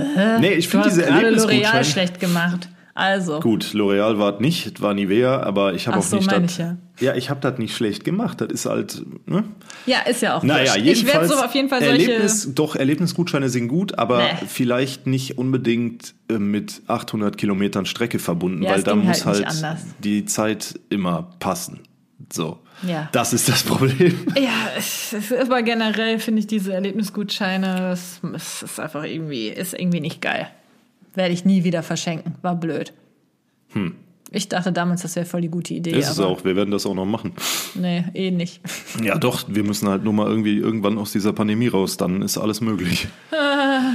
nee, ich finde diese Erlebnisgutscheine. schlecht gemacht. Also. Gut, L'Oreal war es nicht, war Nivea, aber ich habe auch so, nicht das. ja. ja, ich habe das nicht schlecht gemacht. Das ist halt. Ne? Ja, ist ja auch Naja, wurscht. Ich werde jedenfalls. so auf jeden Fall solche. Erlebnis, doch, Erlebnisgutscheine sind gut, aber Nee. vielleicht nicht unbedingt äh, mit 800 Kilometern Strecke verbunden, Ja, weil da muss halt halt die Zeit immer passen. So. Ja. Das ist das Problem. *laughs* Ja, es es ist aber generell finde ich diese Erlebnisgutscheine, das, das ist einfach irgendwie, ist irgendwie nicht geil. Werde ich nie wieder verschenken. War blöd. Ich dachte damals, das wäre voll die gute Idee. Hm. Ist es auch. Wir werden das auch noch machen. Nee, eh nicht. Ja, doch. Wir müssen halt nur mal irgendwie irgendwann aus dieser Pandemie raus. Dann ist alles möglich.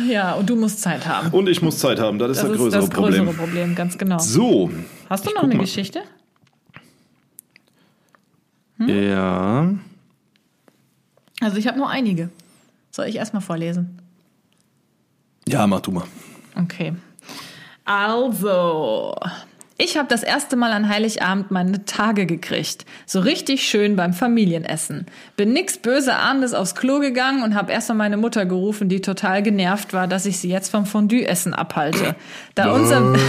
Ja, und du musst Zeit haben. Und ich muss Zeit haben. Das ist Das das, ist größere das Problem. größere Problem, ganz genau. So. Hast du noch eine mal. Geschichte? Hm? Ja. Also ich habe nur einige. Soll ich erstmal vorlesen? Ja, mach du mal. Okay. Also, ich habe das erste Mal an Heiligabend meine Tage gekriegt. So richtig schön beim Familienessen. Bin nix böse ahnendes aufs Klo gegangen und habe erstmal meine Mutter gerufen, die total genervt war, dass ich sie jetzt vom Fondue-Essen abhalte. Da unser... *laughs*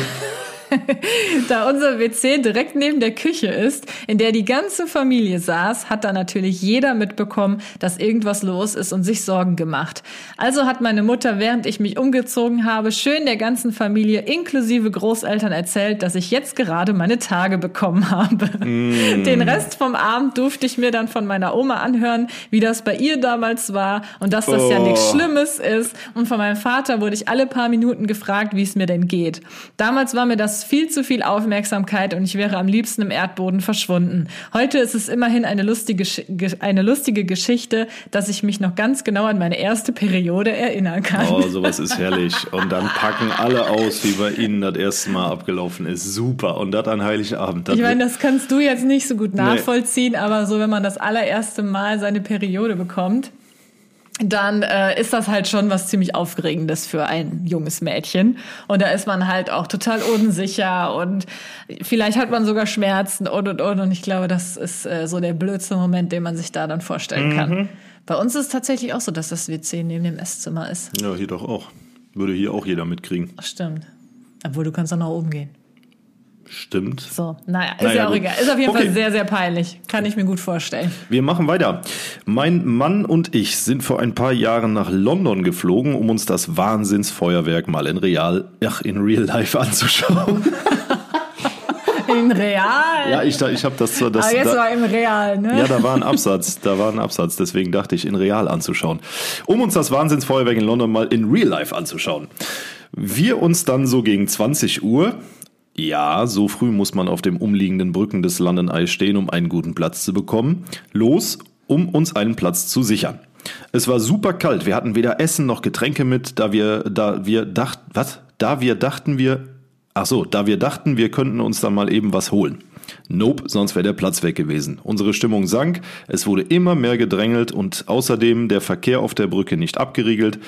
*laughs* Da unser WC direkt neben der Küche ist, in der die ganze Familie saß, hat da natürlich jeder mitbekommen, dass irgendwas los ist und sich Sorgen gemacht. Also hat meine Mutter, während ich mich umgezogen habe, schön der ganzen Familie inklusive Großeltern erzählt, dass ich jetzt gerade meine Tage bekommen habe. Den Rest vom Abend durfte ich mir dann von meiner Oma anhören, wie das bei ihr damals war und dass das ja Oh. nichts Schlimmes ist. Und von meinem Vater wurde ich alle paar Minuten gefragt, wie es mir denn geht. Damals war mir das viel zu viel Aufmerksamkeit und ich wäre am liebsten im Erdboden verschwunden. Heute ist es immerhin eine lustige, eine lustige Geschichte, dass ich mich noch ganz genau an meine erste Periode erinnern kann. Oh, sowas ist herrlich. Und dann packen alle aus, wie bei Ihnen das erste Mal abgelaufen ist. Super. Und das an Heiligabend. Das Ich meine, das kannst du jetzt nicht so gut nachvollziehen, aber so, wenn man das allererste Mal seine Periode bekommt, dann äh, ist das halt schon was ziemlich Aufregendes für ein junges Mädchen. Und da ist man halt auch total unsicher und vielleicht hat man sogar Schmerzen und und und. Und ich glaube, das ist äh, so der blödste Moment, den man sich da dann vorstellen kann. Bei uns ist es tatsächlich auch so, dass das WC neben dem Esszimmer ist. ja, hier doch auch. Würde hier auch jeder mitkriegen. Das stimmt. Obwohl du kannst auch nach oben gehen. Stimmt. So, naja, ist Naja, ja auch gut. egal. Ist auf jeden Okay. Fall sehr, sehr peinlich. Kann ich mir gut vorstellen. Wir machen weiter. Mein Mann und ich sind vor ein paar Jahren nach London geflogen, um uns das Wahnsinnsfeuerwerk mal in real, ach, in real life anzuschauen. *laughs* In Real. ja, ich, ich habe das zwar, das, Aber jetzt da, war im Real, ne? Ja, da war ein Absatz, da war ein Absatz, deswegen dachte ich, in real anzuschauen. Um uns das Wahnsinnsfeuerwerk in London mal in real life anzuschauen. Wir uns dann so gegen 20 Uhr, ja, so früh muss man auf dem umliegenden Brücken des London Eye stehen, um einen guten Platz zu bekommen, los, um uns einen Platz zu sichern. Es war super kalt, wir hatten weder Essen noch Getränke mit, da wir, da wir dachten, was? Da wir dachten wir, ach so, da wir dachten, wir könnten uns dann mal eben was holen. Nope, sonst wäre der Platz weg gewesen. Unsere Stimmung sank, es wurde immer mehr gedrängelt und außerdem der Verkehr auf der Brücke nicht abgeriegelt,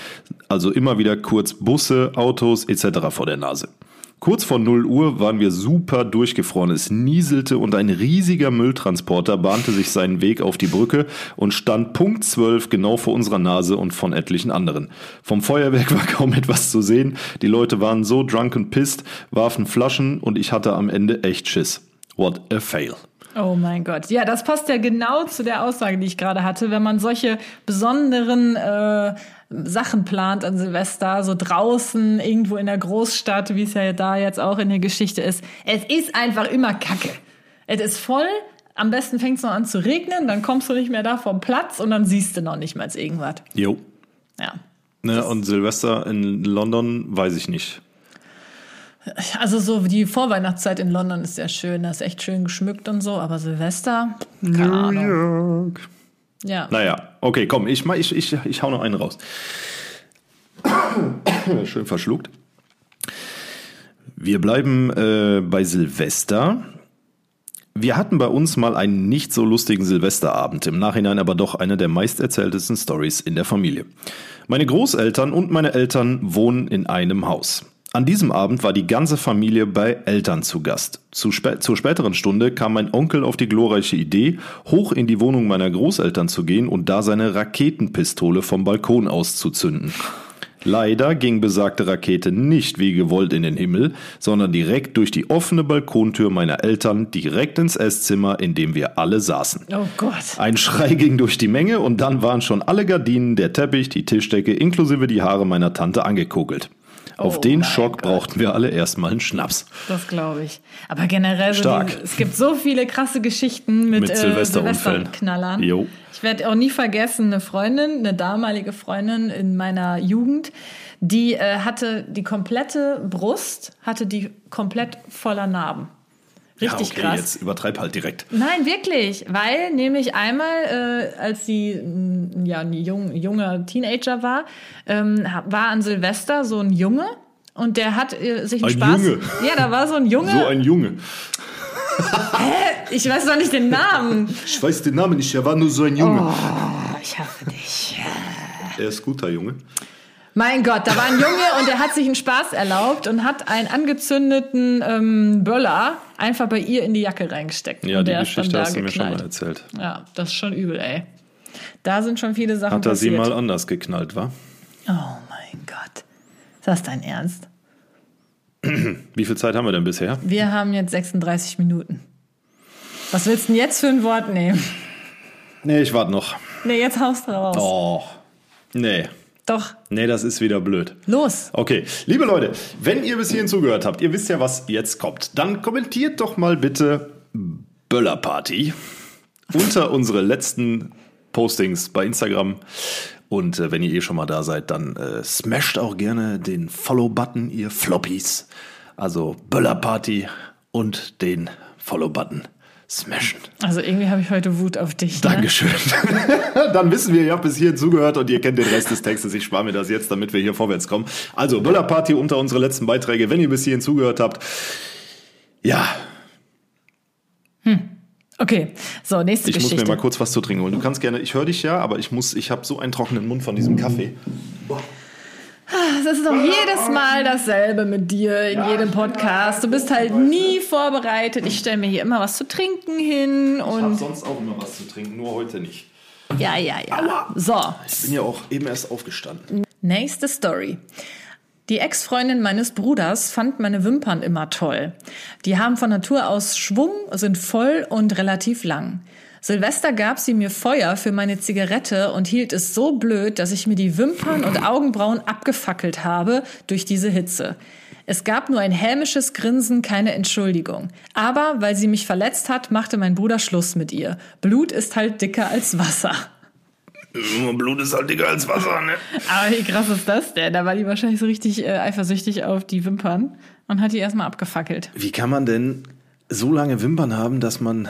also immer wieder kurz Busse, Autos etc. vor der Nase. Kurz vor 0 Uhr waren wir super durchgefroren. Es nieselte und ein riesiger Mülltransporter bahnte sich seinen Weg auf die Brücke und stand Punkt 12 genau vor unserer Nase und von etlichen anderen. Vom Feuerwerk *laughs* war kaum etwas zu sehen. Die Leute waren so drunk and pissed, warfen Flaschen und ich hatte am Ende echt Schiss. What a fail. Oh mein Gott. Ja, das passt ja genau zu der Aussage, die ich gerade hatte. Wenn man solche besonderen äh, Sachen plant an Silvester, so draußen, irgendwo in der Großstadt, wie es ja da jetzt auch in der Geschichte ist, es ist einfach immer Kacke. Es ist voll. Am besten fängt es noch an zu regnen, dann kommst du nicht mehr da vom Platz und dann siehst du noch nicht mal irgendwas. Jo. Ja. Ne, und Silvester in London weiß ich nicht. Also so die Vorweihnachtszeit in London ist sehr schön, da ist echt schön geschmückt und so, aber Silvester, keine Ahnung. York. Ja. Naja, okay, komm, ich, mach- ich, ich, ich hau noch einen raus. *coughs* Schön verschluckt. Wir bleiben äh, bei Silvester. Wir hatten bei uns mal einen nicht so lustigen Silvesterabend, im Nachhinein aber doch eine der meisterzähltesten Stories in der Familie. Meine Großeltern und meine Eltern wohnen in einem Haus. An diesem Abend war die ganze Familie bei Eltern zu Gast. Zu spä zur späteren Stunde kam mein Onkel auf die glorreiche Idee, hoch in die Wohnung meiner Großeltern zu gehen und da seine Raketenpistole vom Balkon auszuzünden. Leider ging besagte Rakete nicht wie gewollt in den Himmel, sondern direkt durch die offene Balkontür meiner Eltern direkt ins Esszimmer, in dem wir alle saßen. Oh Gott. Ein Schrei ging durch die Menge und dann waren schon alle Gardinen, der Teppich, die Tischdecke inklusive die Haare meiner Tante angekugelt. Auf Oh den Schock Gott. brauchten wir alle erstmal einen Schnaps. Das glaube ich. Aber generell, so Stark. diese- es gibt so viele krasse Geschichten mit, Mit äh, Silvesterunfällen. Silvesterknallern. Jo. Ich werde auch nie vergessen, eine Freundin, eine damalige Freundin in meiner Jugend, die äh, hatte die komplette Brust, hatte die komplett voller Narben. Richtig ja, okay, krass. jetzt übertreib halt direkt. Nein, wirklich, weil nämlich einmal, äh, als sie mm, ja, ein jung, junger Teenager war, ähm, war an Silvester so ein Junge und der hat äh, sich einen Ein Spaß. Junge. Ja, da war so ein Junge. So ein Junge. ich weiß doch nicht den Namen. Ich weiß den Namen nicht, er war nur so ein Junge. Oh, ich hasse dich. Er ist guter Junge. Mein Gott, da war ein Junge und der hat sich einen Spaß erlaubt und hat einen angezündeten ähm, Böller einfach bei ihr in die Jacke reingesteckt. Ja, die Geschichte hast du mir schon mal erzählt. Ja, das ist schon übel, ey. Da sind schon viele Sachen Hat er sie passiert. mal anders geknallt, war? Oh mein Gott. Ist das dein Ernst? Wie viel Zeit haben wir denn bisher? Wir haben jetzt 36 Minuten. Was willst du denn jetzt für ein Wort nehmen? Nee, ich warte noch. Nee, jetzt haust du raus. Oh. Nee. Doch, Nee, das ist wieder blöd. los. Okay, liebe Leute, wenn ihr bis hierhin zugehört habt, ihr wisst ja, was jetzt kommt, dann kommentiert doch mal bitte Böllerparty unter *laughs* unsere letzten Postings bei Instagram. Und äh, wenn ihr eh schon mal da seid, dann äh, smasht auch gerne den Follow-Button, ihr Floppies. Also Böllerparty und den Follow-Button smashen. Also irgendwie habe ich heute Wut auf dich. Ne? Dankeschön. *laughs* Dann wissen wir, ihr habt bis hierhin zugehört und ihr kennt den Rest des Textes. Ich spare mir das jetzt, damit wir hier vorwärts kommen. Also, Böllerparty unter unsere letzten Beiträge, wenn ihr bis hierhin zugehört habt. Ja, Okay, so, nächste ich muss Geschichte. mir mal kurz was zu trinken holen. Du kannst gerne, ich höre dich ja, aber ich muss, ich habe so einen trockenen Mund von diesem Kaffee. Das ist doch jedes Mal dasselbe mit dir in jedem Podcast. Du bist halt nie vorbereitet. Ich stelle mir hier immer was zu trinken hin Ich habe und sonst auch immer was zu trinken, nur heute nicht. ja, ja, ja. So, Ich bin ja auch eben erst aufgestanden. Nächste Story. Die Ex-Freundin meines Bruders fand meine Wimpern immer toll. Die haben von Natur aus Schwung, sind voll und relativ lang. Silvester gab sie mir Feuer für meine Zigarette und hielt es so blöd, dass ich mir die Wimpern und Augenbrauen abgefackelt habe durch diese Hitze. Es gab nur ein hämisches Grinsen, keine Entschuldigung. Aber weil sie mich verletzt hat, machte mein Bruder Schluss mit ihr. Blut ist halt dicker als Wasser. Blut ist halt dicker als Wasser, ne? Aber wie krass ist das denn? Da war die wahrscheinlich so richtig äh, eifersüchtig auf die Wimpern und hat die erstmal abgefackelt. Wie kann man denn so lange Wimpern haben, dass man.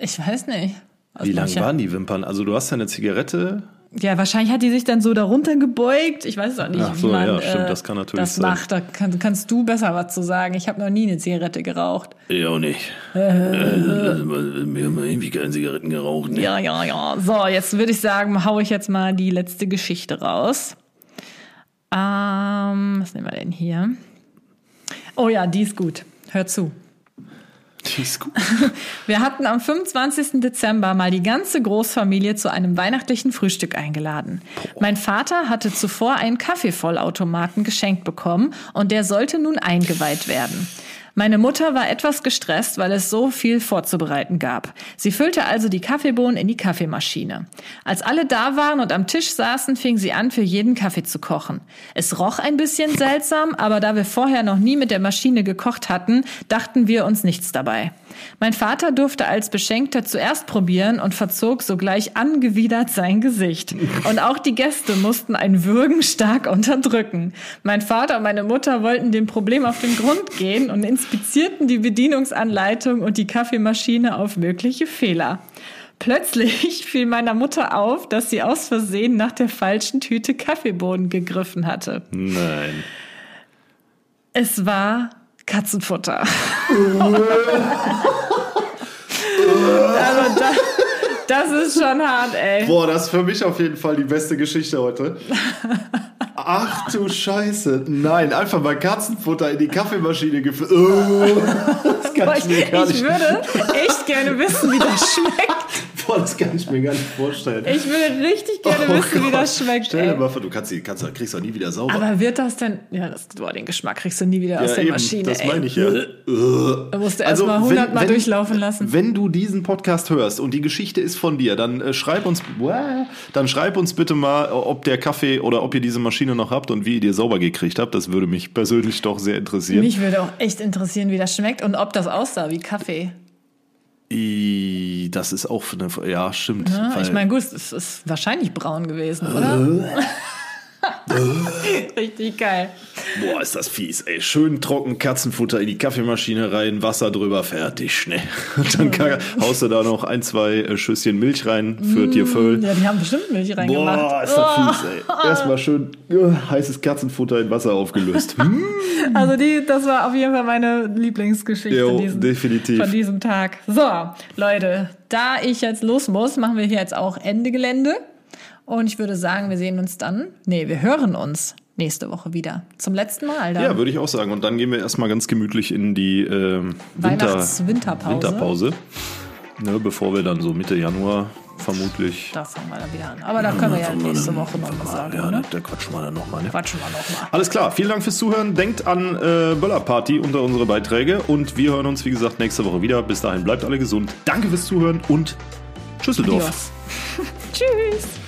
Ich weiß nicht. Was Wie lang waren die Wimpern? Also, du hast ja eine Zigarette Ja, wahrscheinlich hat die sich dann so darunter gebeugt. Ich weiß auch nicht, Ach so, wie man ja, stimmt, äh, das kann natürlich das sein. macht. Da kann, kannst du besser was zu sagen. Ich habe noch nie eine Zigarette geraucht. Ja, auch nicht. Äh, wir haben irgendwie keine Zigaretten geraucht. Ne? Ja, ja, ja. So, jetzt würde ich sagen, hau ich jetzt mal die letzte Geschichte raus. Ähm, was nehmen wir denn hier? Oh ja, die ist gut. Hör zu. Die ist gut. *laughs* Wir hatten am 25. Dezember mal die ganze Großfamilie zu einem weihnachtlichen Frühstück eingeladen. Mein Vater hatte zuvor einen Kaffeevollautomaten geschenkt bekommen und der sollte nun eingeweiht werden. Meine Mutter war etwas gestresst, weil es so viel vorzubereiten gab. Sie füllte also die Kaffeebohnen in die Kaffeemaschine. Als alle da waren und am Tisch saßen, fing sie an, für jeden Kaffee zu kochen. Es roch ein bisschen seltsam, aber da wir vorher noch nie mit der Maschine gekocht hatten, dachten wir uns nichts dabei. Mein Vater durfte als Beschenkter zuerst probieren und verzog sogleich angewidert sein Gesicht. Und auch die Gäste mussten ein Würgen stark unterdrücken. Mein Vater und meine Mutter wollten dem Problem auf den Grund gehen und inspizierten die Bedienungsanleitung und die Kaffeemaschine auf mögliche Fehler. Plötzlich *laughs* fiel meiner Mutter auf, dass sie aus Versehen nach der falschen Tüte Kaffeebohnen gegriffen hatte. Nein. Es war Katzenfutter. *laughs* also da, das ist schon hart, ey. Boah, das ist für mich auf jeden Fall die beste Geschichte heute. Ach du Scheiße. Nein, einfach mal Katzenfutter in die Kaffeemaschine gefüllt. Oh, *laughs* das ich, ich, mir gar ich nicht würde *laughs* echt gerne wissen, wie das schmeckt. Boah, das kann ich mir gar nicht vorstellen. Ich würde richtig gerne Oh wissen, wie Gott. das schmeckt. Stell dir Ey. mal vor, du kannst die, kannst, kriegst doch nie wieder sauber. Aber wird das denn, ja, das, boah, den Geschmack kriegst du nie wieder aus der eben, Maschine. das ey. meine ich ja. Da musst du erst mal wenn- 100 Mal wenn- durchlaufen lassen. Wenn du diesen Podcast hörst und die Geschichte ist von dir, dann äh, schreib uns, dann schreib uns bitte mal, ob der Kaffee oder ob ihr diese Maschine noch habt und wie ihr die sauber gekriegt habt. Das würde mich persönlich doch sehr interessieren. Mich würde auch echt interessieren, wie das schmeckt und ob das aussah wie Kaffee. I, das ist auch eine, ja, stimmt. Ja, ich meine, gut, es ist wahrscheinlich braun gewesen, oder? *laughs* Richtig geil. Boah, ist das fies, ey. Schön trocken Katzenfutter in die Kaffeemaschine rein, Wasser drüber, fertig, schnell. Und *laughs* dann kann, haust du da noch ein, zwei äh, Schüsschen Milch rein für dir Föll. Ja, die haben bestimmt Milch reingemacht. Boah, ist das fies, ey. Erstmal schön äh, heißes Katzenfutter in Wasser aufgelöst. *laughs* Hm? Also die, das war auf jeden Fall meine Lieblingsgeschichte Jo, diesen, definitiv. von diesem Tag. So, Leute, da ich jetzt los muss, machen wir hier jetzt auch Ende Gelände. Und ich würde sagen, wir sehen uns dann, nee, wir hören uns nächste Woche wieder. Zum letzten Mal dann. Ja, würde ich auch sagen. Und dann gehen wir erstmal ganz gemütlich in die ähm, Winter, Weihnachts-Winterpause. Winterpause. Ne, bevor wir dann so Mitte Januar vermutlich. Da fangen wir dann wieder an. Aber da können wir ja nächste Woche noch was sagen, Ja, ne? da quatschen wir dann nochmal. Ne? Quatschen wir noch mal. Alles klar, vielen Dank fürs Zuhören. Denkt an äh, Böllerparty unter unsere Beiträge und wir hören uns, wie gesagt, nächste Woche wieder. Bis dahin bleibt alle gesund. Danke fürs Zuhören und Schüsseldorf. Adios. *laughs* Tschüss.